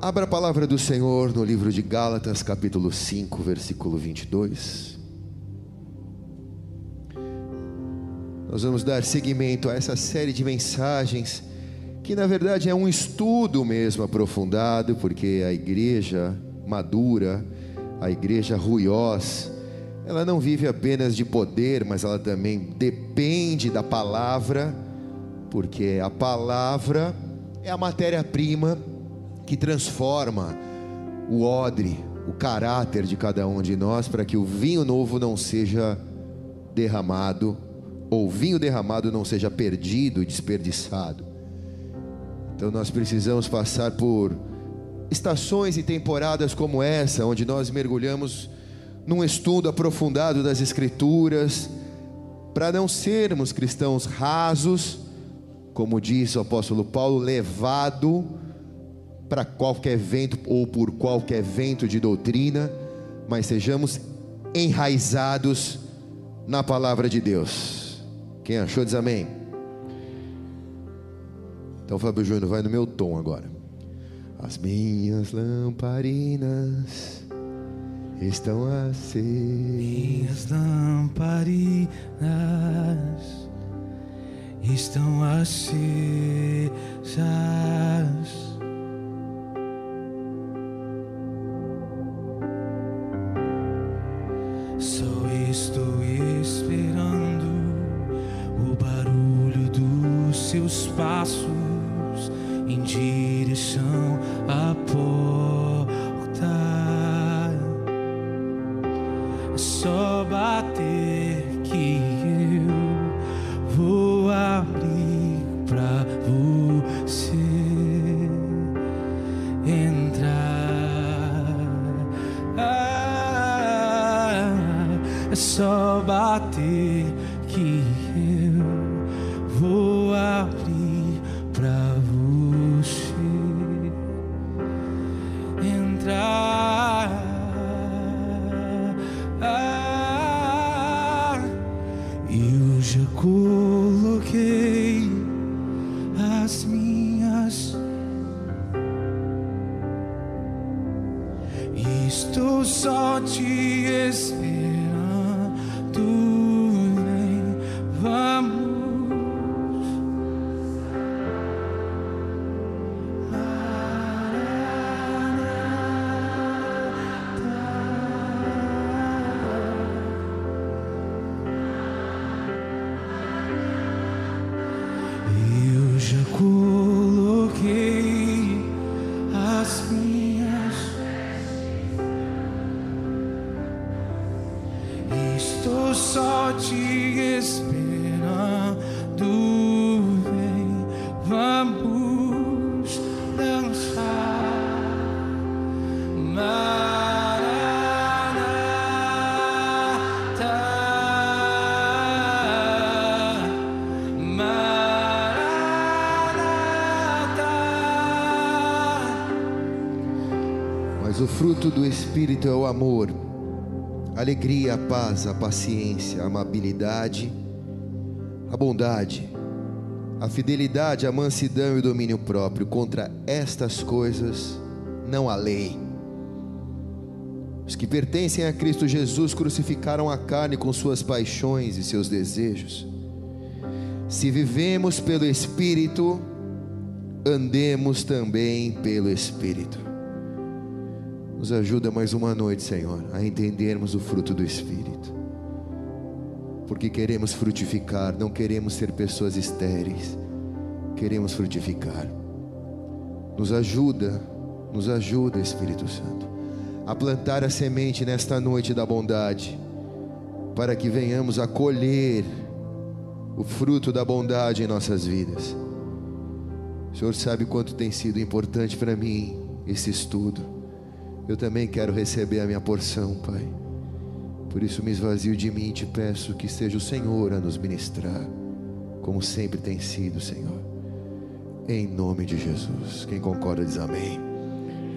Abra a palavra do Senhor no livro de Gálatas, capítulo 5, versículo 22. Nós vamos dar seguimento a essa série de mensagens, que na verdade é um estudo mesmo aprofundado, porque a igreja madura, a igreja ruiós, ela não vive apenas de poder, mas ela também depende da palavra, porque a palavra é a matéria-prima que transforma o odre, o caráter de cada um de nós, para que o vinho novo não seja derramado, ou o vinho derramado não seja perdido e desperdiçado. Então nós precisamos passar por estações e temporadas como essa, onde nós mergulhamos num estudo aprofundado das Escrituras, para não sermos cristãos rasos, como diz o apóstolo Paulo, levado para qualquer vento ou por qualquer vento de doutrina, mas sejamos enraizados na palavra de Deus. Quem achou diz amém. Então, Fábio Júnior, vai no meu tom agora. As minhas lamparinas estão acesas. Minhas lamparinas estão acesas. Fruto do Espírito é o amor, a alegria, a paz, a paciência, a amabilidade, a bondade, a fidelidade, a mansidão e o domínio próprio. Contra estas coisas não há lei. Os que pertencem a Cristo Jesus crucificaram a carne com suas paixões e seus desejos. Se vivemos pelo Espírito, andemos também pelo Espírito. Nos ajuda mais uma noite, Senhor, a entendermos o fruto do Espírito. Porque queremos frutificar, não queremos ser pessoas estéreis, queremos frutificar. Nos ajuda, nos ajuda, Espírito Santo, a plantar a semente nesta noite da bondade, para que venhamos a colher o fruto da bondade em nossas vidas. O Senhor sabe quanto tem sido importante para mim esse estudo. Eu também quero receber a minha porção, Pai. Por isso me esvazio de mim e te peço que seja o Senhor a nos ministrar, como sempre tem sido, Senhor. Em nome de Jesus. Quem concorda diz amém.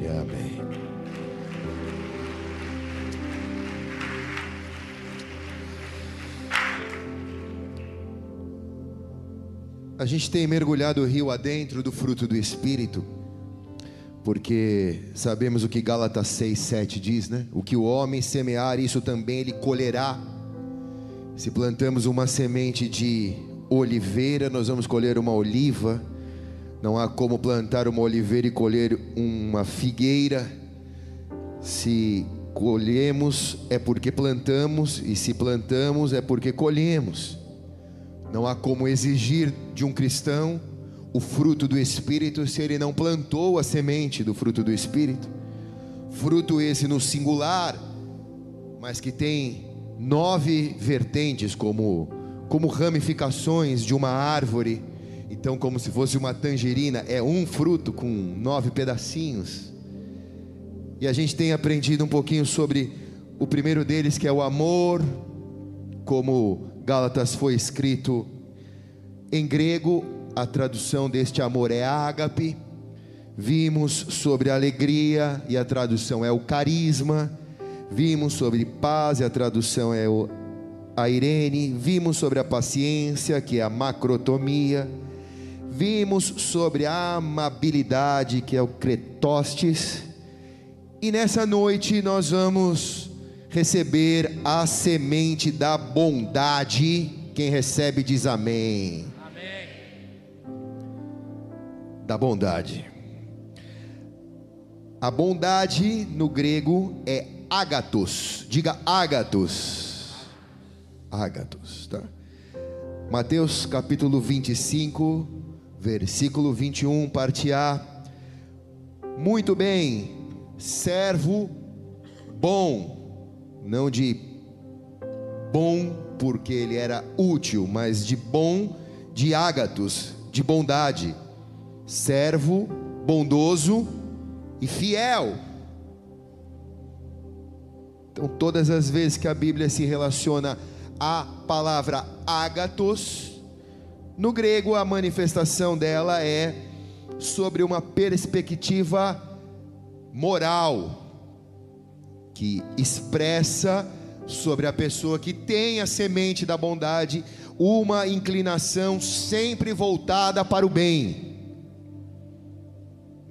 E amém. A gente tem mergulhado o rio adentro do fruto do Espírito, porque sabemos o que Gálatas 6, 7 diz, né? O que o homem semear, isso também ele colherá. Se plantamos uma semente de oliveira, nós vamos colher uma oliva. Não há como plantar uma oliveira e colher uma figueira. Se colhemos é porque plantamos, e se plantamos é porque colhemos. Não há como exigir de um cristão o fruto do Espírito se ele não plantou a semente do fruto do Espírito. Fruto esse no singular, mas que tem nove vertentes, como, como ramificações de uma árvore. Então, como se fosse uma tangerina, é um fruto com nove pedacinhos. E a gente tem aprendido um pouquinho sobre o primeiro deles, que é o amor, como Gálatas foi escrito em grego, a tradução deste amor é ágape. Vimos sobre alegria e a tradução é o carisma. Vimos sobre paz e a tradução é o, a Irene. Vimos sobre a paciência, que é a macrotomia. Vimos sobre a amabilidade, que é o cretostes. E nessa noite nós vamos receber a semente da bondade. Quem recebe diz. Amém. Da bondade. A bondade no grego é ágatos. Diga ágatos. Ágatos, tá? Mateus capítulo 25, versículo 21, parte A. Muito bem, servo bom, não de bom porque ele era útil, mas de bom, de ágatos, de bondade, servo bondoso e fiel. Então, todas as vezes que a Bíblia se relaciona à palavra ágatos, no grego a manifestação dela é sobre uma perspectiva moral, que expressa sobre a pessoa que tem a semente da bondade uma inclinação sempre voltada para o bem.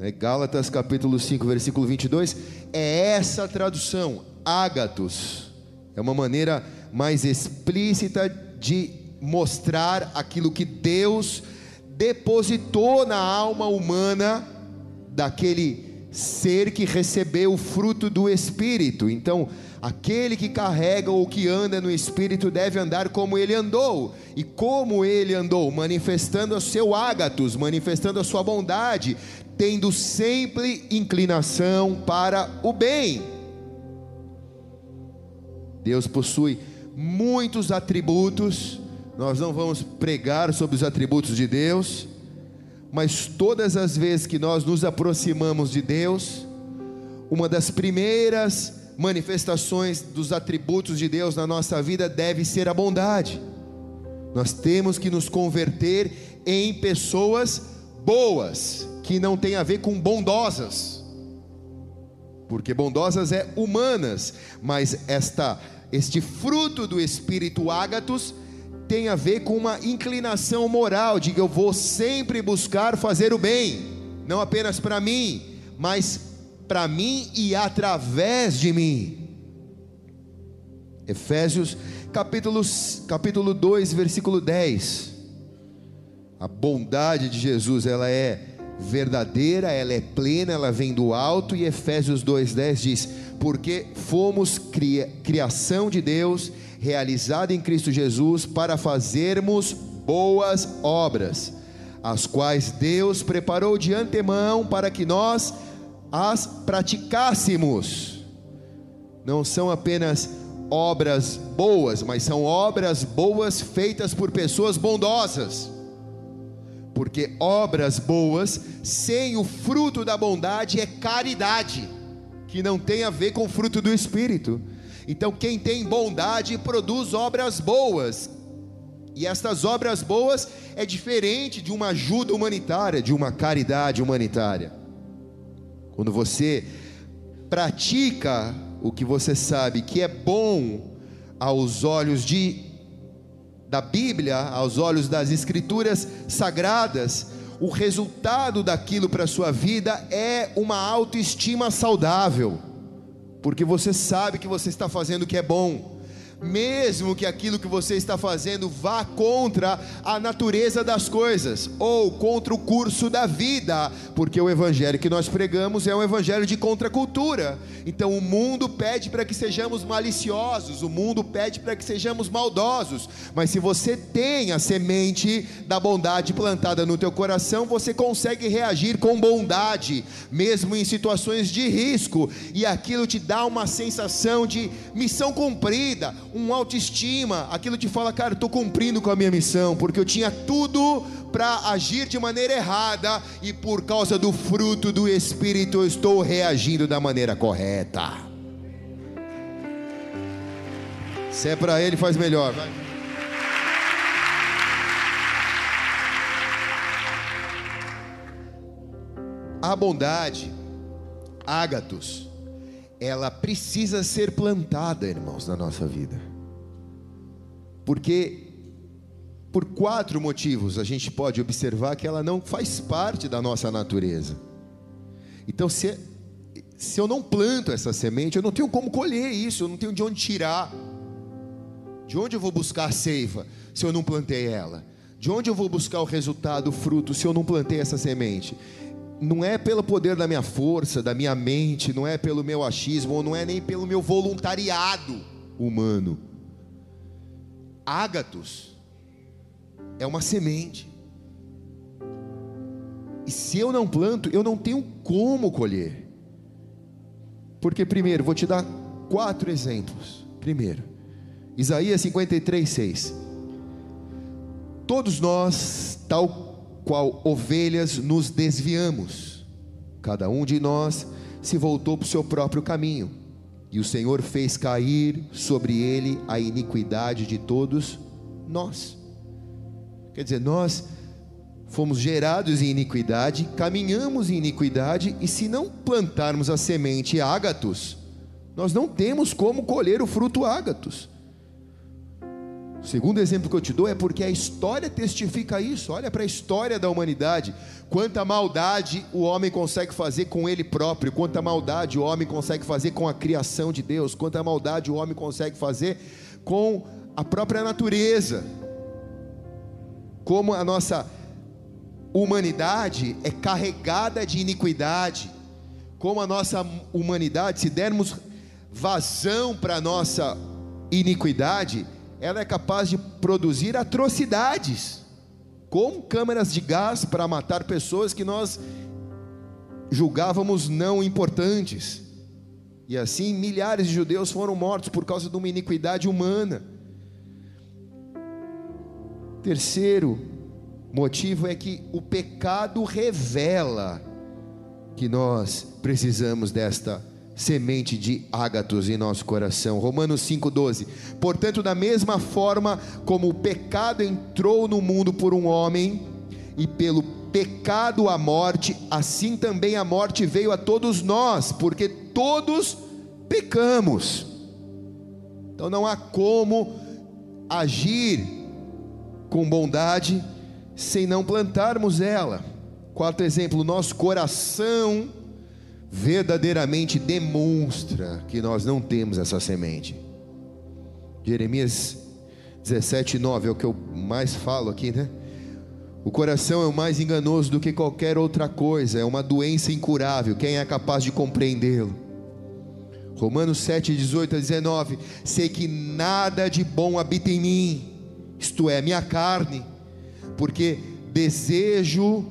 Né, Gálatas capítulo 5, versículo 22, é essa tradução, ágatos, é uma maneira mais explícita de mostrar aquilo que Deus depositou na alma humana daquele ser que recebeu o fruto do Espírito. Então, aquele que carrega ou que anda no Espírito deve andar como ele andou. E como ele andou? Manifestando o seu ágatos, manifestando a sua bondade, tendo sempre inclinação para o bem. Deus possui muitos atributos, nós não vamos pregar sobre os atributos de Deus, mas todas as vezes que nós nos aproximamos de Deus, uma das primeiras manifestações dos atributos de Deus na nossa vida deve ser a bondade. Nós temos que nos converter em pessoas boas, que não tem a ver com bondosas. Porque bondosas é humanas, mas esta este fruto do espírito ágatos tem a ver com uma inclinação moral, que eu vou sempre buscar fazer o bem, não apenas para mim, mas para mim e através de mim. Efésios capítulo, capítulo 2, versículo 10. A bondade de Jesus, ela é verdadeira, ela é plena, ela vem do alto, e Efésios 2,10 diz: Porque fomos cria, criação de Deus, realizada em Cristo Jesus, para fazermos boas obras, as quais Deus preparou de antemão para que nós as praticássemos. Não são apenas obras boas, mas são obras boas feitas por pessoas bondosas porque obras boas sem o fruto da bondade é caridade, que não tem a ver com o fruto do Espírito. Então, quem tem bondade produz obras boas, e estas obras boas é diferente de uma ajuda humanitária, de uma caridade humanitária. Quando você pratica o que você sabe que é bom aos olhos de da Bíblia, aos olhos das Escrituras sagradas, o resultado daquilo para a sua vida é uma autoestima saudável, porque você sabe que você está fazendo o que é bom mesmo que aquilo que você está fazendo vá contra a natureza das coisas ou contra o curso da vida, porque o evangelho que nós pregamos é um evangelho de contracultura. Então o mundo pede para que sejamos maliciosos, o mundo pede para que sejamos maldosos, mas se você tem a semente da bondade plantada no teu coração, você consegue reagir com bondade, mesmo em situações de risco, e aquilo te dá uma sensação de missão cumprida um autoestima, aquilo te fala, cara, estou cumprindo com a minha missão, porque eu tinha tudo para agir de maneira errada e por causa do fruto do Espírito eu estou reagindo da maneira correta. Se é para ele, faz melhor. A bondade, ágatos, ela precisa ser plantada, irmãos, na nossa vida. Porque por quatro motivos a gente pode observar que ela não faz parte da nossa natureza. Então, se, se eu não planto essa semente, eu não tenho como colher isso, eu não tenho de onde tirar. De onde eu vou buscar a seiva se eu não plantei ela? De onde eu vou buscar o resultado, o fruto, se eu não plantei essa semente? Não é pelo poder da minha força, da minha mente, não é pelo meu achismo, ou não é nem pelo meu voluntariado humano. Ágatos é uma semente. E se eu não planto, eu não tenho como colher. Porque, primeiro, vou te dar quatro exemplos. Primeiro, Isaías 53, 6. Todos nós, tal qual ovelhas nos desviamos. Cada um de nós se voltou para o seu próprio caminho, e o Senhor fez cair sobre ele a iniquidade de todos nós. Quer dizer, nós fomos gerados em iniquidade, caminhamos em iniquidade, e se não plantarmos a semente ágatos, nós não temos como colher o fruto ágatos. O segundo exemplo que eu te dou é porque a história testifica isso. Olha para a história da humanidade. Quanta maldade o homem consegue fazer com ele próprio, quanta maldade o homem consegue fazer com a criação de Deus, quanta maldade o homem consegue fazer com a própria natureza. Como a nossa humanidade é carregada de iniquidade, como a nossa humanidade, se dermos vazão para a nossa iniquidade, ela é capaz de produzir atrocidades, com câmeras de gás para matar pessoas que nós julgávamos não importantes. E assim milhares de judeus foram mortos por causa de uma iniquidade humana. Terceiro motivo é que o pecado revela que nós precisamos desta semente de ágatos em nosso coração. Romanos 5,12. Portanto, da mesma forma como o pecado entrou no mundo por um homem, e pelo pecado a morte, assim também a morte veio a todos nós, porque todos pecamos. Então não há como agir com bondade sem não plantarmos ela. Quarto exemplo, nosso coração verdadeiramente demonstra que nós não temos essa semente. Jeremias 17, 9 é o que eu mais falo aqui, né? O coração é o mais enganoso do que qualquer outra coisa, é uma doença incurável. Quem é capaz de compreendê-lo? Romanos 7, 18 a 19: Sei que nada de bom habita em mim, isto é, minha carne, porque desejo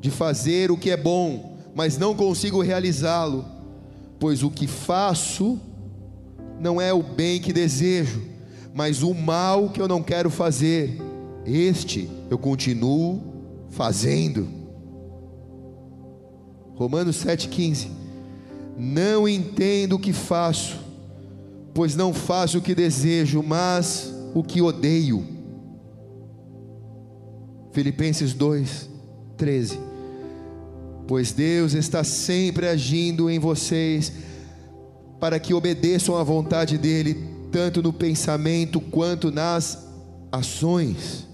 de fazer o que é bom, mas não consigo realizá-lo, pois o que faço não é o bem que desejo, mas o mal que eu não quero fazer, este eu continuo fazendo. Romanos 7,15: Não entendo o que faço, pois não faço o que desejo, mas o que odeio. Filipenses 2:13 pois Deus está sempre agindo em vocês para que obedeçam à vontade dEle, tanto no pensamento quanto nas ações.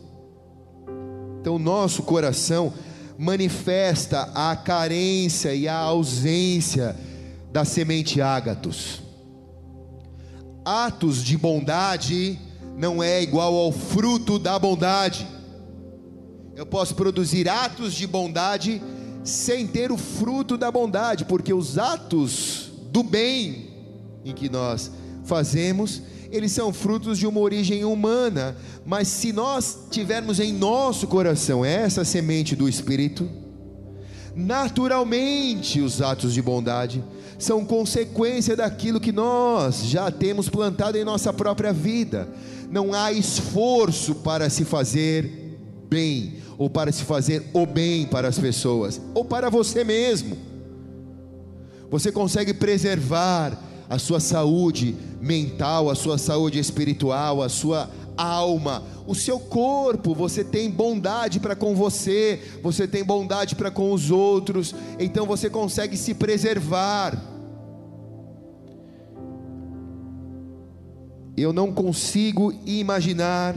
Então, nosso coração manifesta a carência e a ausência da semente ágatos. Atos de bondade não é igual ao fruto da bondade. Eu posso produzir atos de bondade sem ter o fruto da bondade, porque os atos do bem em que nós fazemos, eles são frutos de uma origem humana, mas se nós tivermos em nosso coração essa semente do Espírito, naturalmente os atos de bondade são consequência daquilo que nós já temos plantado em nossa própria vida. Não há esforço para se fazer bem, ou para se fazer o bem para as pessoas, ou para você mesmo. Você consegue preservar a sua saúde mental, a sua saúde espiritual, a sua alma, o seu corpo, você tem bondade para com você, você tem bondade para com os outros, então você consegue se preservar. Eu não consigo imaginar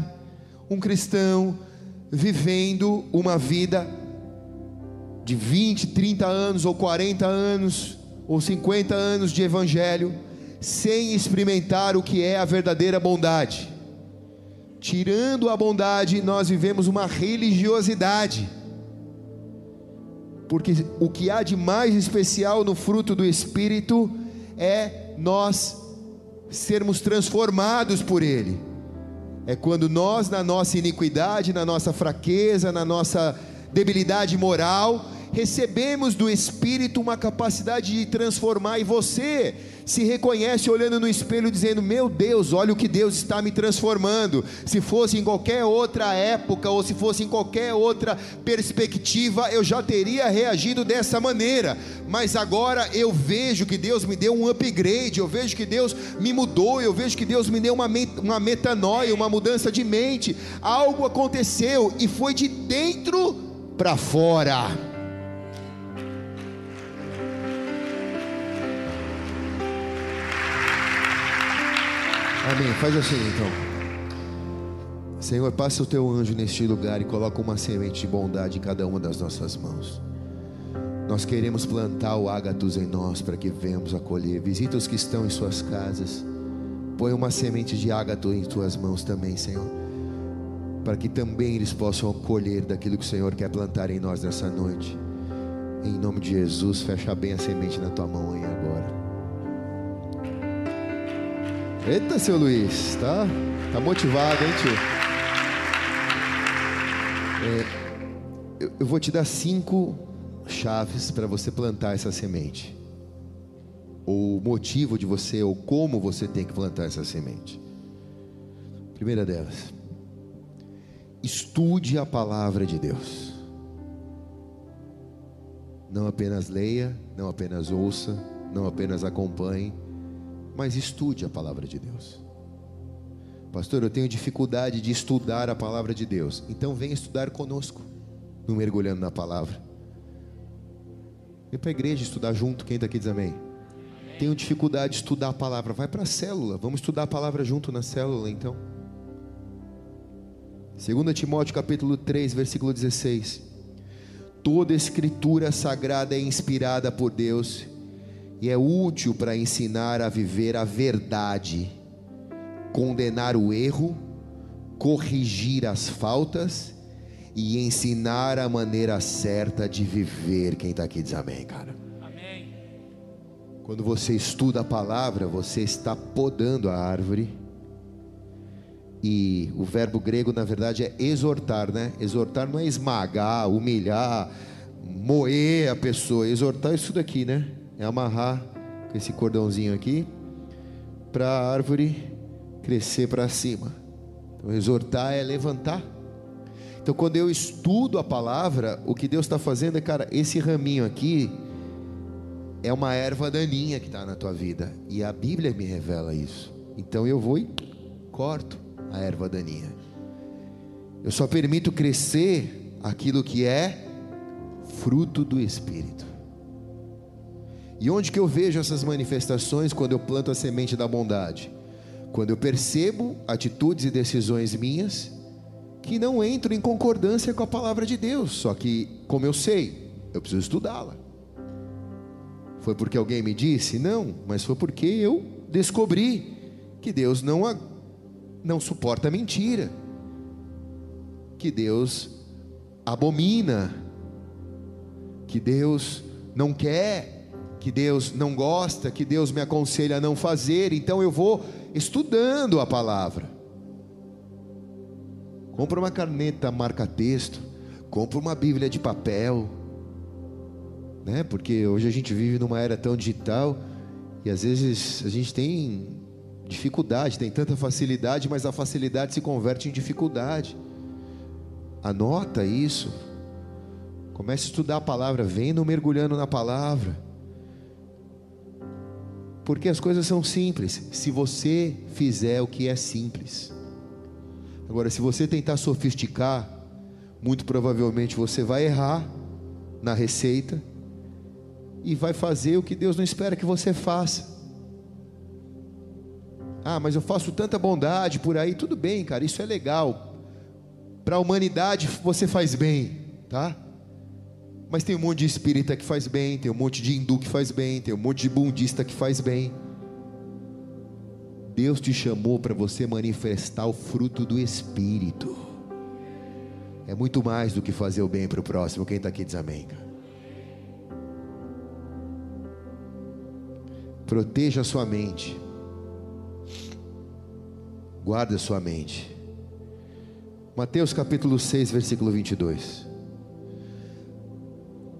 um cristão vivendo uma vida de 20, 30 anos, ou 40 anos, ou 50 anos de evangelho, sem experimentar o que é a verdadeira bondade. Tirando a bondade, nós vivemos uma religiosidade. Porque o que há de mais especial no fruto do Espírito é nós sermos transformados por Ele. É quando nós, na nossa iniquidade, na nossa fraqueza, na nossa debilidade moral, recebemos do Espírito uma capacidade de transformar, e você se reconhece olhando no espelho, dizendo: Meu Deus, olha o que Deus está me transformando. Se fosse em qualquer outra época, ou se fosse em qualquer outra perspectiva, eu já teria reagido dessa maneira, mas agora eu vejo que Deus me deu um upgrade, eu vejo que Deus me mudou, eu vejo que Deus me deu uma, uma metanoia, uma mudança de mente. Algo aconteceu e foi de dentro para fora. Amém. Faz assim então. Senhor, passa o teu anjo neste lugar e coloca uma semente de bondade em cada uma das nossas mãos. Nós queremos plantar o ágatos em nós para que venhamos acolher. Visita os que estão em suas casas. Põe uma semente de ágato em tuas mãos também, Senhor. Para que também eles possam colher daquilo que o Senhor quer plantar em nós nessa noite. Em nome de Jesus, fecha bem a semente na tua mão aí agora. Eita, seu Luiz, tá? Tá motivado, hein, tio? É, eu, eu vou te dar cinco chaves para você plantar essa semente. O motivo de você, ou como você tem que plantar essa semente. Primeira delas, estude a palavra de Deus. Não apenas leia, não apenas ouça, não apenas acompanhe mas estude a palavra de Deus. Pastor, eu tenho dificuldade de estudar a palavra de Deus. Então venha estudar conosco, no mergulhando na palavra. Vem para a igreja estudar junto, quem está aqui diz amém. Tenho dificuldade de estudar a palavra, vai para a célula, vamos estudar a palavra junto na célula então. 2 Timóteo capítulo 3, versículo 16. Toda escritura sagrada é inspirada por Deus e é útil para ensinar a viver a verdade, condenar o erro, corrigir as faltas e ensinar a maneira certa de viver. Quem está aqui diz amém, cara. Amém. Quando você estuda a palavra, você está podando a árvore. E o verbo grego, na verdade, é exortar, né? Exortar não é esmagar, humilhar, moer a pessoa. Exortar é isso daqui, né? É amarrar com esse cordãozinho aqui para a árvore crescer para cima. Então, exortar é levantar. Então, quando eu estudo a palavra, o que Deus está fazendo é, cara, esse raminho aqui é uma erva daninha que está na tua vida, e a Bíblia me revela isso. Então, eu vou e corto a erva daninha. Eu só permito crescer aquilo que é fruto do Espírito. E onde que eu vejo essas manifestações quando eu planto a semente da bondade? Quando eu percebo atitudes e decisões minhas que não entram em concordância com a palavra de Deus. Só que, como eu sei, eu preciso estudá-la. Foi porque alguém me disse? Não, mas foi porque eu descobri que Deus não, a, não suporta mentira, que Deus abomina, que Deus não quer, que Deus não gosta, que Deus me aconselha a não fazer, então eu vou estudando a palavra. Compra uma caneta marca-texto, compra uma Bíblia de papel, né? Porque hoje a gente vive numa era tão digital e às vezes a gente tem dificuldade, tem tanta facilidade, mas a facilidade se converte em dificuldade. Anota isso. Comece a estudar a palavra, vendo mergulhando na palavra. Porque as coisas são simples, se você fizer o que é simples. Agora, se você tentar sofisticar, muito provavelmente você vai errar na receita e vai fazer o que Deus não espera que você faça. Ah, mas eu faço tanta bondade por aí, tudo bem, cara, isso é legal. Para a humanidade você faz bem, tá? Mas tem um monte de espírita que faz bem, tem um monte de hindu que faz bem, tem um monte de bundista que faz bem. Deus te chamou para você manifestar o fruto do Espírito. É muito mais do que fazer o bem para o próximo. Quem está aqui diz amém. Proteja a sua mente. Guarde a sua mente. Mateus capítulo 6, versículo 22.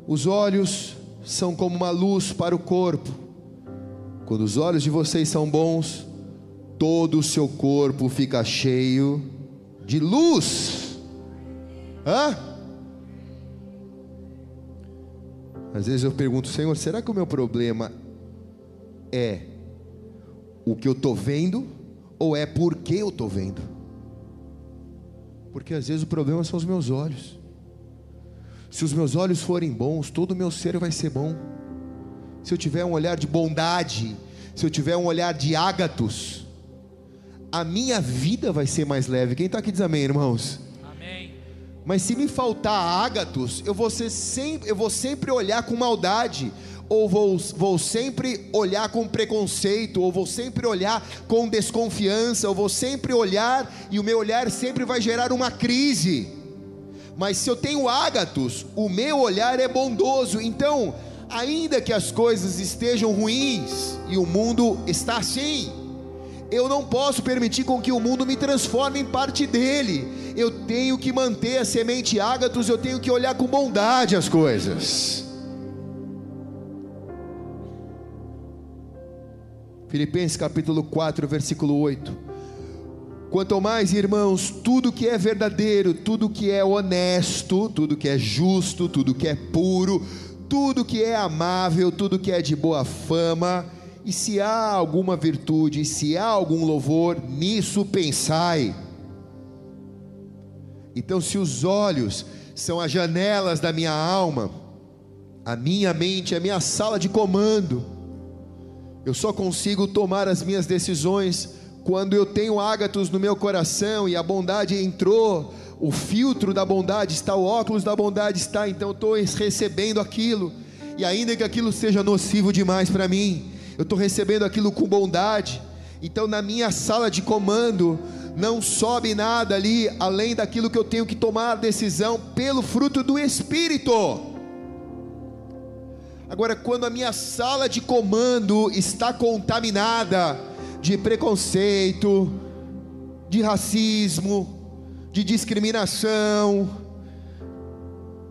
Os olhos são como uma luz para o corpo. Quando os olhos de vocês são bons, todo o seu corpo fica cheio de luz. Hã? Às vezes eu pergunto, Senhor, será que o meu problema é o que eu estou vendo ou é porque eu estou vendo? Porque às vezes o problema são os meus olhos. Se os meus olhos forem bons, todo o meu ser vai ser bom. Se eu tiver um olhar de bondade, se eu tiver um olhar de ágatos, a minha vida vai ser mais leve. Quem está aqui diz amém, irmãos? Amém. Mas se me faltar ágatos, eu vou, ser sempre, eu vou sempre olhar com maldade, ou vou, vou sempre olhar com preconceito, ou vou sempre olhar com desconfiança, ou vou sempre olhar e o meu olhar sempre vai gerar uma crise. Mas se eu tenho ágatos, o meu olhar é bondoso. Então, ainda que as coisas estejam ruins e o mundo está assim, eu não posso permitir com que o mundo me transforme em parte dele. Eu tenho que manter a semente ágatos, eu tenho que olhar com bondade as coisas. Filipenses capítulo 4, versículo 8. Quanto mais, irmãos, tudo que é verdadeiro, tudo que é honesto, tudo que é justo, tudo que é puro, tudo que é amável, tudo que é de boa fama, e se há alguma virtude, se há algum louvor, nisso pensai. Então, se os olhos são as janelas da minha alma, a minha mente é a minha sala de comando, eu só consigo tomar as minhas decisões quando eu tenho ágatos no meu coração e a bondade entrou, o filtro da bondade está, o óculos da bondade está, então estou recebendo aquilo, e ainda que aquilo seja nocivo demais para mim, eu estou recebendo aquilo com bondade. Então, na minha sala de comando, não sobe nada ali além daquilo que eu tenho que tomar decisão pelo fruto do Espírito. Agora, quando a minha sala de comando está contaminada de preconceito, de racismo, de discriminação,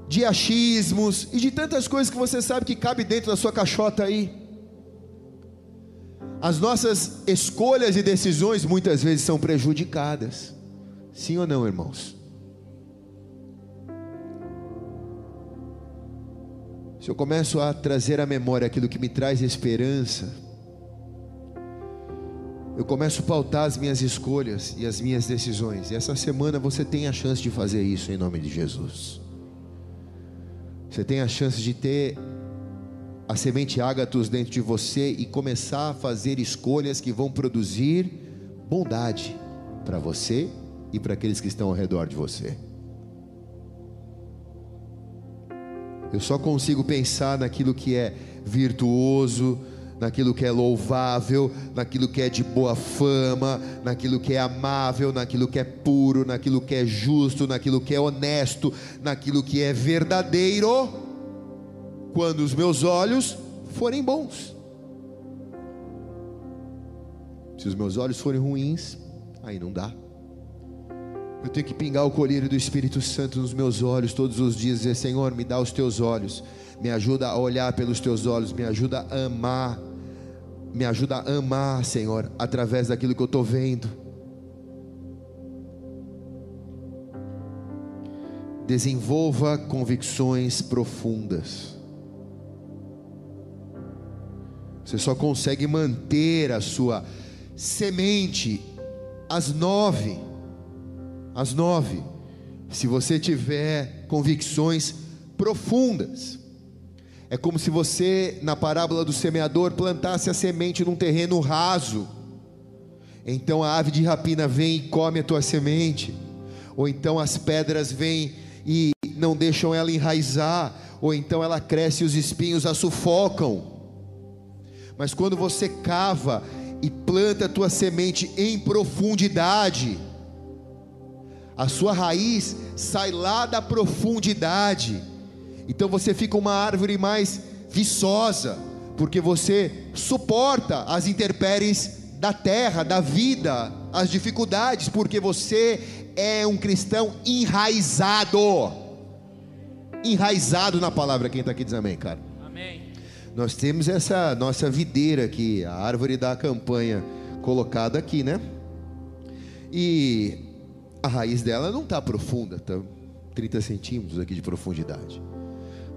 de achismos e de tantas coisas que você sabe que cabe dentro da sua caixota aí. As nossas escolhas e decisões muitas vezes são prejudicadas. Sim ou não, irmãos? Se eu começo a trazer à memória aquilo que me traz esperança, eu começo a pautar as minhas escolhas e as minhas decisões. E essa semana você tem a chance de fazer isso em nome de Jesus. Você tem a chance de ter a semente ágatos dentro de você e começar a fazer escolhas que vão produzir bondade para você e para aqueles que estão ao redor de você. Eu só consigo pensar naquilo que é virtuoso, naquilo que é louvável, naquilo que é de boa fama, naquilo que é amável, naquilo que é puro, naquilo que é justo, naquilo que é honesto, naquilo que é verdadeiro, quando os meus olhos forem bons. Se os meus olhos forem ruins, aí não dá. Eu tenho que pingar o colírio do Espírito Santo nos meus olhos todos os dias e dizer: Senhor, me dá os teus olhos, me ajuda a olhar pelos teus olhos, me ajuda a amar, me ajuda a amar, Senhor, através daquilo que eu estou vendo. Desenvolva convicções profundas. Você só consegue manter a sua semente às nove às nove, se você tiver convicções profundas. É como se você, na parábola do semeador, plantasse a semente num terreno raso. Então a ave de rapina vem e come a tua semente. Ou então as pedras vêm e não deixam ela enraizar. Ou então ela cresce e os espinhos a sufocam. Mas quando você cava e planta a tua semente em profundidade, a sua raiz sai lá da profundidade. Então você fica uma árvore mais viçosa, porque você suporta as intempéries da terra, da vida, as dificuldades, porque você é um cristão enraizado. Enraizado na palavra, quem está aqui diz amém, cara. Amém. Nós temos essa nossa videira aqui, a árvore da campanha colocada aqui, né? E a raiz dela não está profunda, está 30 centímetros aqui de profundidade.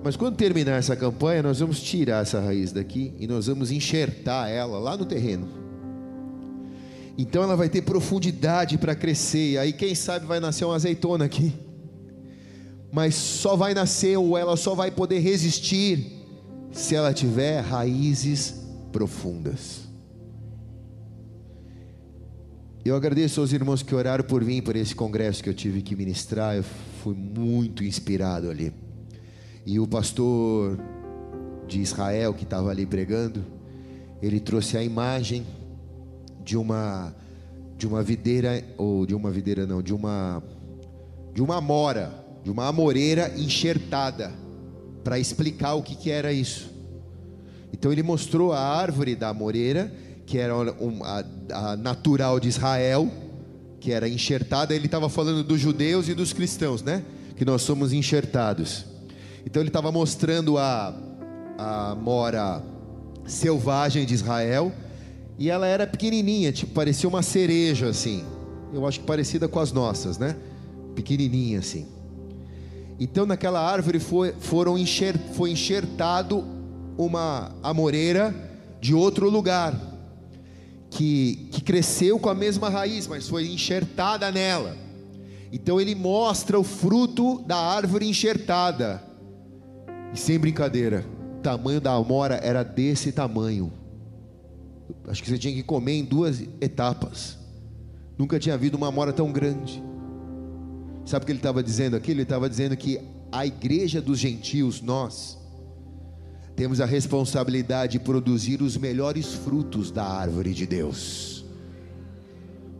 Mas quando terminar essa campanha, nós vamos tirar essa raiz daqui e nós vamos enxertar ela lá no terreno. Então ela vai ter profundidade para crescer. E aí, quem sabe, vai nascer uma azeitona aqui. Mas só vai nascer ou ela só vai poder resistir se ela tiver raízes profundas. Eu agradeço aos irmãos que oraram por mim por esse congresso que eu tive que ministrar. Eu fui muito inspirado ali. E o pastor de Israel que estava ali pregando, ele trouxe a imagem de uma de uma videira ou de uma videira não, de uma de uma amora, de uma amoreira enxertada para explicar o que, que era isso. Então ele mostrou a árvore da amoreira que era uma, a natural de Israel, que era enxertada, ele estava falando dos judeus e dos cristãos, né? Que nós somos enxertados. Então ele estava mostrando a, a mora selvagem de Israel, e ela era pequenininha, tipo, parecia uma cereja assim. Eu acho que parecida com as nossas, né? Pequenininha assim. Então naquela árvore foi, foram enxer, foi enxertado uma amoreira de outro lugar que, que cresceu com a mesma raiz, mas foi enxertada nela. Então ele mostra o fruto da árvore enxertada. E sem brincadeira, o tamanho da amora era desse tamanho. Acho que você tinha que comer em duas etapas. Nunca tinha havido uma amora tão grande. Sabe o que ele estava dizendo aqui? Ele estava dizendo que a igreja dos gentios, nós, temos a responsabilidade de produzir os melhores frutos da árvore de Deus,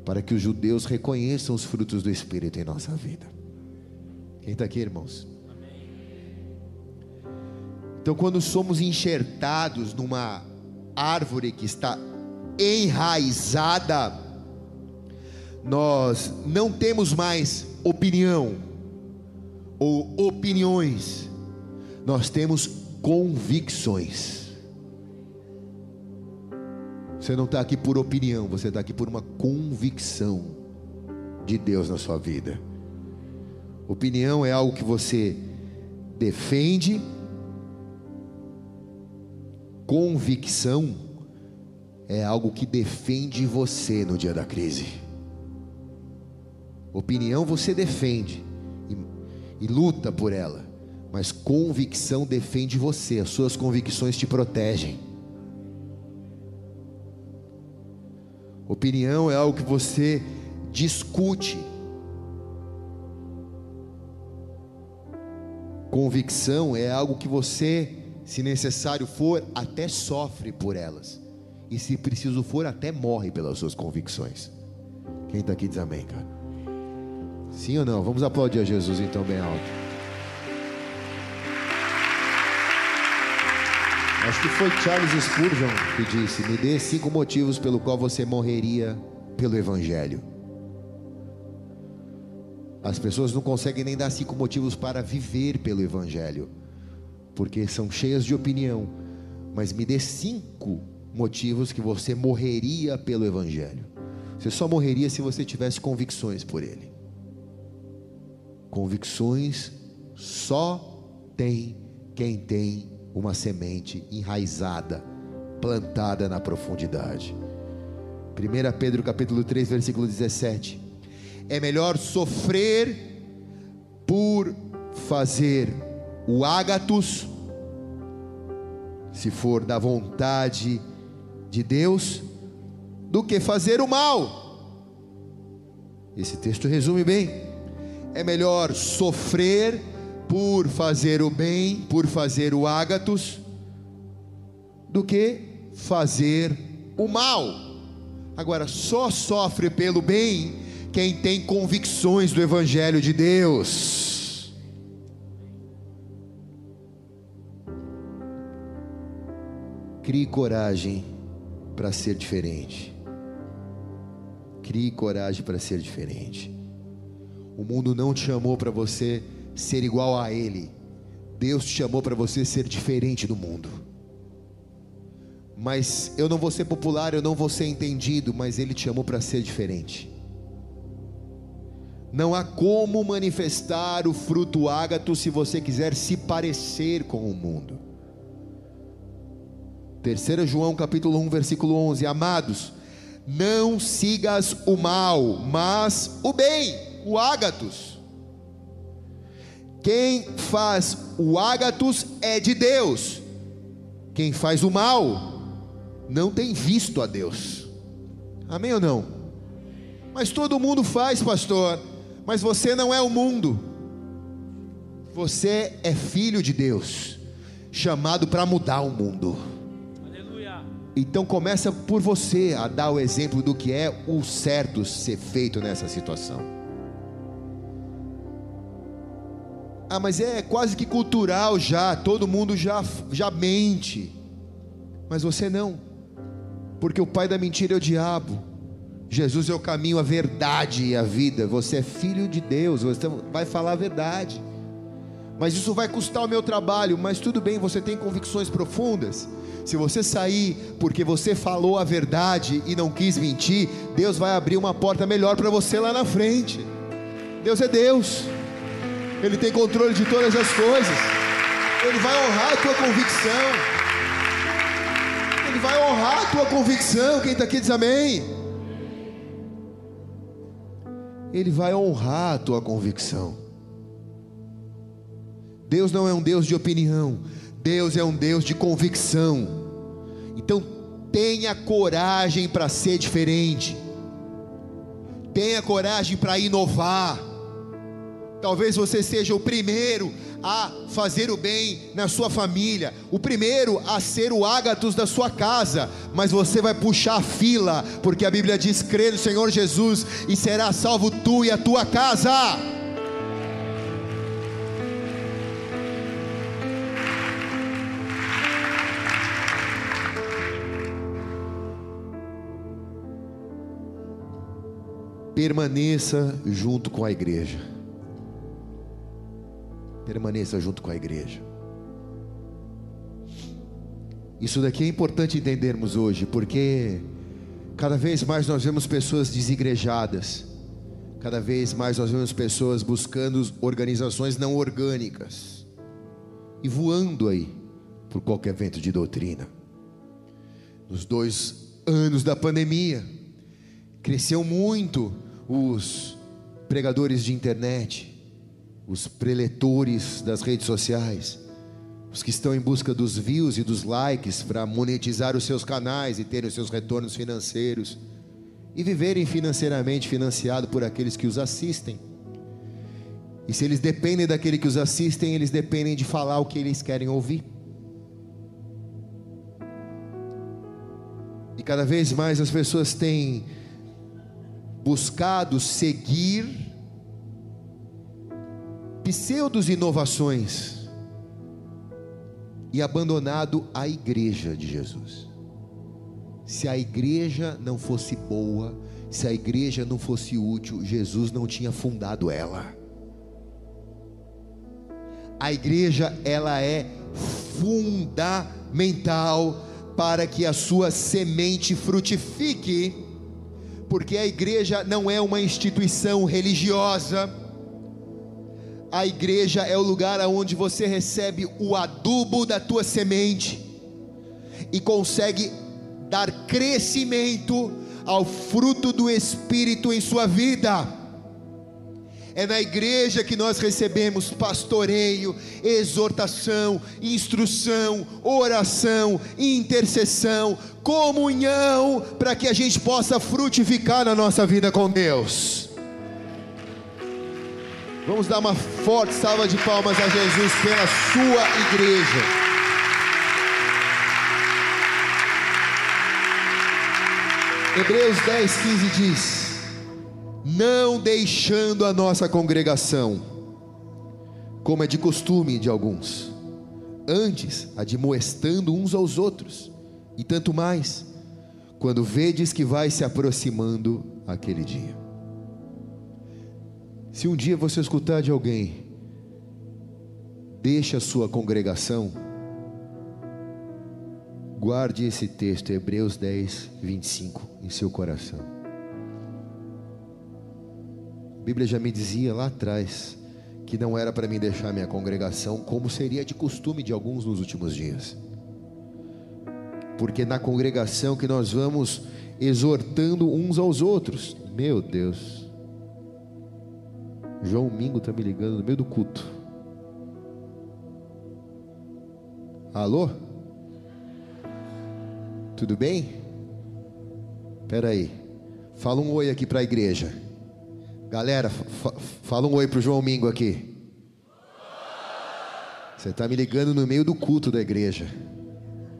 para que os judeus reconheçam os frutos do Espírito em nossa vida. Quem está aqui, irmãos? Então, quando somos enxertados numa árvore que está enraizada, nós não temos mais opinião ou opiniões, nós temos convicções. Você não está aqui por opinião, você está aqui por uma convicção de Deus na sua vida. Opinião é algo que você defende, convicção é algo que defende você no dia da crise. Opinião você defende e, e luta por ela, mas convicção defende você, as suas convicções te protegem. Opinião é algo que você discute. Convicção é algo que você se necessário for, até sofre por elas. E se preciso for, até morre pelas suas convicções. Quem está aqui diz amém, cara? Sim ou não? Vamos aplaudir a Jesus então bem alto. Acho que foi Charles Spurgeon que disse: Me dê cinco motivos pelo qual você morreria pelo Evangelho. As pessoas não conseguem nem dar cinco motivos para viver pelo Evangelho, porque são cheias de opinião. Mas me dê cinco motivos que você morreria pelo Evangelho. Você só morreria se você tivesse convicções por ele. Convicções só tem quem tem uma semente enraizada, plantada na profundidade. 1 Pedro capítulo 3, versículo 17. É melhor sofrer por fazer o ágatos, se for da vontade de Deus, do que fazer o mal. Esse texto resume bem. É melhor sofrer por fazer o bem, por fazer o ágatos, do que fazer o mal. Agora, só sofre pelo bem quem tem convicções do Evangelho de Deus. Crie coragem para ser diferente. Crie coragem para ser diferente. O mundo não te chamou para você ser igual a Ele. Deus te chamou para você ser diferente do mundo. Mas eu não vou ser popular, eu não vou ser entendido, mas Ele te chamou para ser diferente. Não há como manifestar o fruto ágato se você quiser se parecer com o mundo. 3 João capítulo 1, versículo 11: Amados, não sigas o mal, mas o bem, o ágatos. Quem faz o ágatos é de Deus. Quem faz o mal não tem visto a Deus. Amém ou não? Mas todo mundo faz, pastor. Mas você não é o mundo. Você é filho de Deus, chamado para mudar o mundo. Então começa por você a dar o exemplo do que é o certo ser feito nessa situação. Ah, mas é quase que cultural já, todo mundo já, já mente. Mas você não, porque o pai da mentira é o diabo. Jesus é o caminho, a verdade e a vida. Você é filho de Deus, você vai falar a verdade. Mas isso vai custar o meu trabalho, mas tudo bem, você tem convicções profundas. Se você sair porque você falou a verdade e não quis mentir, Deus vai abrir uma porta melhor para você lá na frente. Deus é Deus. Ele tem controle de todas as coisas. Ele vai honrar a tua convicção. Ele vai honrar a tua convicção. Quem está aqui diz amém. Ele vai honrar a tua convicção. Deus não é um Deus de opinião, Deus é um Deus de convicção. Então tenha coragem para ser diferente, tenha coragem para inovar. Talvez você seja o primeiro a fazer o bem na sua família, o primeiro a ser o ágatos da sua casa, mas você vai puxar a fila, porque a Bíblia diz: crê no Senhor Jesus e será salvo tu e a tua casa. Permaneça junto com a igreja permaneça junto com a igreja. Isso daqui é importante entendermos hoje, porque cada vez mais nós vemos pessoas desigrejadas, cada vez mais nós vemos pessoas buscando organizações não orgânicas e voando aí por qualquer vento de doutrina. Nos dois anos da pandemia, cresceu muito os pregadores de internet, os preletores das redes sociais, os que estão em busca dos views e dos likes para monetizar os seus canais e terem os seus retornos financeiros e viverem financeiramente financiado por aqueles que os assistem. E se eles dependem daquele que os assistem, eles dependem de falar o que eles querem ouvir. E cada vez mais as pessoas têm buscado seguir pseudos inovações e abandonado a igreja de Jesus. Se a igreja não fosse boa, se a igreja não fosse útil, Jesus não tinha fundado ela. A igreja ela é fundamental para que a sua semente frutifique, porque a igreja não é uma instituição religiosa. A igreja é o lugar onde você recebe o adubo da tua semente e consegue dar crescimento ao fruto do Espírito em sua vida. É na igreja que nós recebemos pastoreio, exortação, instrução, oração, intercessão, comunhão, para que a gente possa frutificar na nossa vida com Deus. Vamos dar uma forte salva de palmas a Jesus pela sua igreja. Hebreus 10, 15 diz: Não deixando a nossa congregação, como é de costume de alguns, antes admoestando uns aos outros, e tanto mais, quando vedes que vai se aproximando aquele dia. Se um dia você escutar de alguém, deixa a sua congregação, Guarde esse texto, Hebreus 10, 25, em seu coração. A Bíblia já me dizia lá atrás que não era para mim deixar minha congregação, como seria de costume de alguns nos últimos dias. Porque na congregação que nós vamos exortando uns aos outros. Meu Deus. João Mingo está me ligando no meio do culto. Alô? Tudo bem? Espera aí. Fala um oi aqui para a igreja. Galera, fa fala um oi para o João Mingo aqui. Você está me ligando no meio do culto da igreja.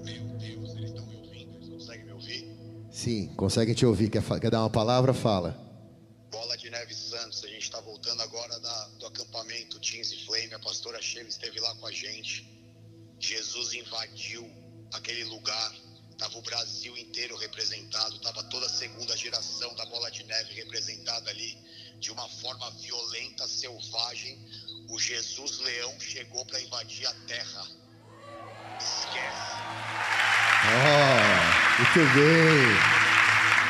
Meu Deus, eles estão me ouvindo? Eles conseguem me ouvir? Sim, conseguem te ouvir. Quer, quer dar uma palavra? Fala. Bola de Neve Santos, a gente está voltando agora da, do acampamento Teens e Flame. A pastora Sheila esteve lá com a gente. Jesus invadiu aquele lugar. Estava o Brasil inteiro representado, estava toda a segunda geração da Bola de Neve representada ali de uma forma violenta, selvagem. O Jesus Leão chegou para invadir a terra. Esquece. Oh, muito bem.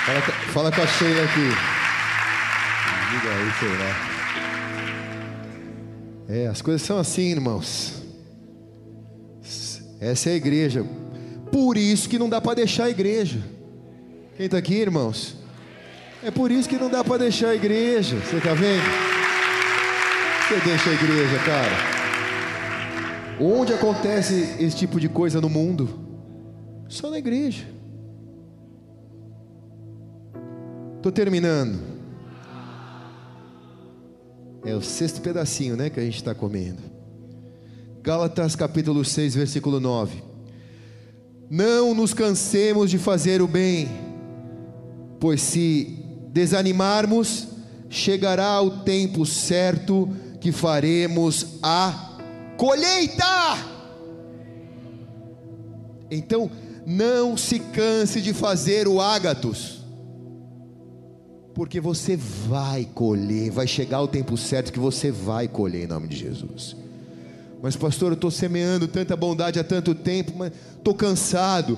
Fala, fala com a Sheila aqui. Liga aí, sei lá. É, as coisas são assim, irmãos. Essa é a igreja. Por isso que não dá para deixar a igreja. Quem está aqui, irmãos? É por isso que não dá para deixar a igreja. Você está vendo? Você deixa a igreja, cara. Onde acontece esse tipo de coisa no mundo? Só na igreja. Estou terminando. É o sexto pedacinho, né, que a gente está comendo. Gálatas capítulo 6, versículo 9. Não nos cansemos de fazer o bem, pois se desanimarmos, chegará o tempo certo que faremos a colheita. Então, não se canse de fazer o ágatos, porque você vai colher, vai chegar o tempo certo que você vai colher em nome de Jesus. Mas, pastor, eu estou semeando tanta bondade há tanto tempo, mas estou cansado.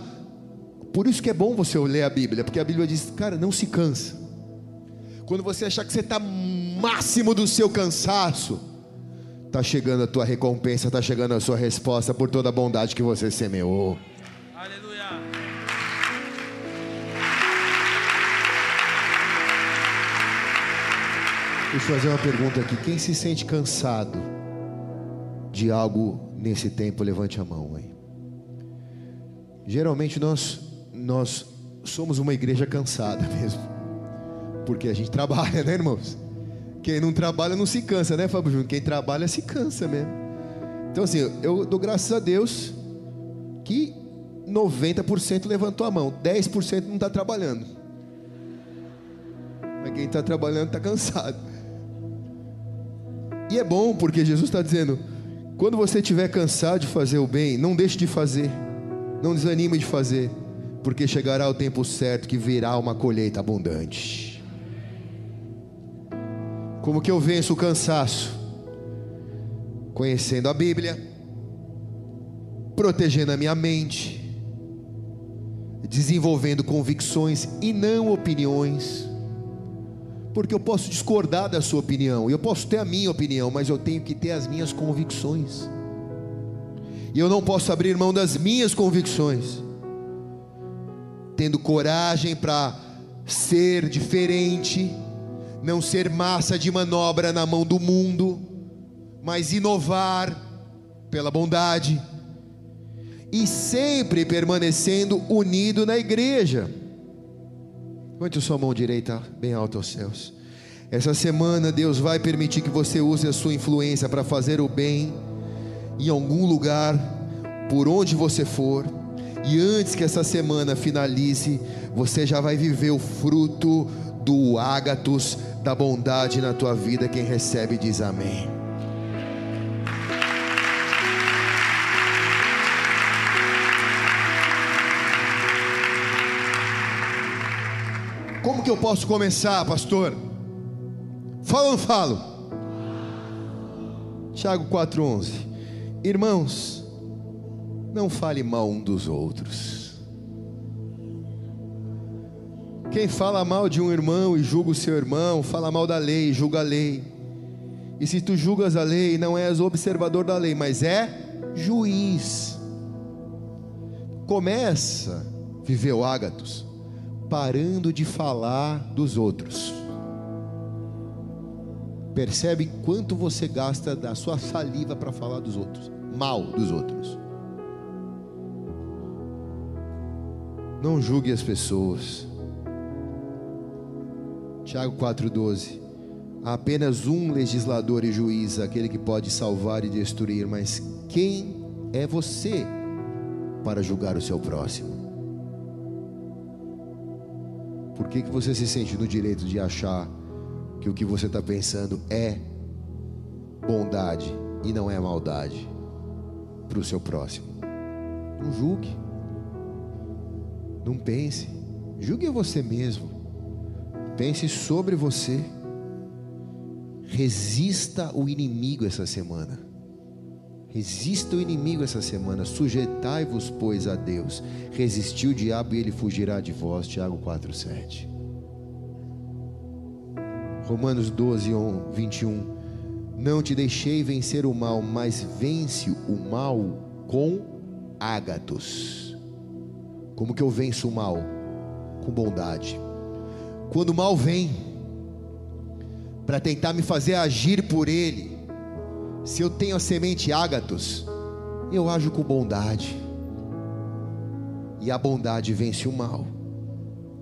Por isso que é bom você ler a Bíblia, porque a Bíblia diz, cara, não se cansa. Quando você achar que você está máximo do seu cansaço, está chegando a tua recompensa, está chegando a sua resposta por toda a bondade que você semeou. Aleluia. Deixa eu fazer uma pergunta aqui. Quem se sente cansado de algo nesse tempo, levante a mão aí. Geralmente nós nós somos uma igreja cansada mesmo. Porque a gente trabalha, né, irmãos? Quem não trabalha não se cansa, né, Fábio Júnior? Quem trabalha se cansa mesmo. Então, assim, eu dou graças a Deus que 90% levantou a mão, 10% não está trabalhando. Mas quem está trabalhando está cansado. E é bom porque Jesus está dizendo: quando você estiver cansado de fazer o bem, não deixe de fazer, não desanime de fazer, porque chegará o tempo certo que virá uma colheita abundante. Como que eu venço o cansaço? Conhecendo a Bíblia, protegendo a minha mente, desenvolvendo convicções e não opiniões porque eu posso discordar da sua opinião, eu posso ter a minha opinião, mas eu tenho que ter as minhas convicções. E eu não posso abrir mão das minhas convicções, tendo coragem para ser diferente, não ser massa de manobra na mão do mundo, mas inovar pela bondade e sempre permanecendo unido na igreja. Levante sua mão direita bem alto aos céus. Essa semana Deus vai permitir que você use a sua influência para fazer o bem em algum lugar, por onde você for. E antes que essa semana finalize, você já vai viver o fruto do ágatos da bondade na tua vida. Quem recebe diz amém. Como que eu posso começar, pastor? Fala ou não falo? Tiago 4,11 Irmãos, não fale mal um dos outros. Quem fala mal de um irmão e julga o seu irmão, fala mal da lei, julga a lei. E se tu julgas a lei, não és observador da lei, mas é juiz. Começa o ágatos parando de falar dos outros. Percebe quanto você gasta da sua saliva para falar dos outros, mal dos outros. Não julgue as pessoas. Tiago 4,12. Há apenas um legislador e juiz, aquele que pode salvar e destruir, mas quem é você para julgar o seu próximo? Por que, que você se sente no direito de achar que o que você está pensando é bondade e não é maldade para o seu próximo? Não julgue, não pense, julgue você mesmo, pense sobre você, resista o inimigo essa semana. Resista o inimigo essa semana, sujeitai-vos, pois, a Deus. Resistiu o diabo e ele fugirá de vós. Tiago 4,7. Romanos 12, 21. Não te deixei vencer o mal, mas vence o mal com ágatos. Como que eu venço o mal? Com bondade. Quando o mal vem, para tentar me fazer agir por ele, se eu tenho a semente ágatos, eu ajo com bondade. E a bondade vence o mal.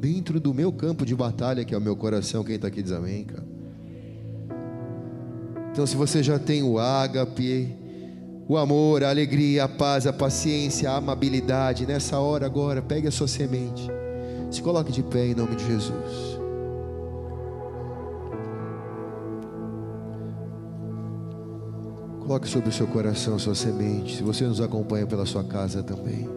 Dentro do meu campo de batalha, que é o meu coração, quem está aqui diz amém, cara. Então, se você já tem o ágape, o amor, a alegria, a paz, a paciência, a amabilidade, nessa hora agora, pegue a sua semente. Se coloque de pé em nome de Jesus. Coloque sobre o seu coração sua semente. Se você nos acompanha pela sua casa também.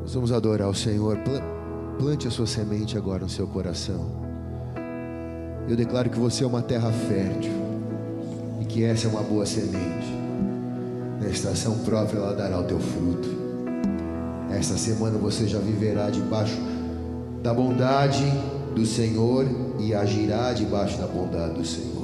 Nós vamos adorar o Senhor. Plante a sua semente agora no seu coração. Eu declaro que você é uma terra fértil. E que essa é uma boa semente. Na estação própria ela dará o teu fruto. Esta semana você já viverá debaixo da bondade do Senhor e agirá debaixo da bondade do Senhor.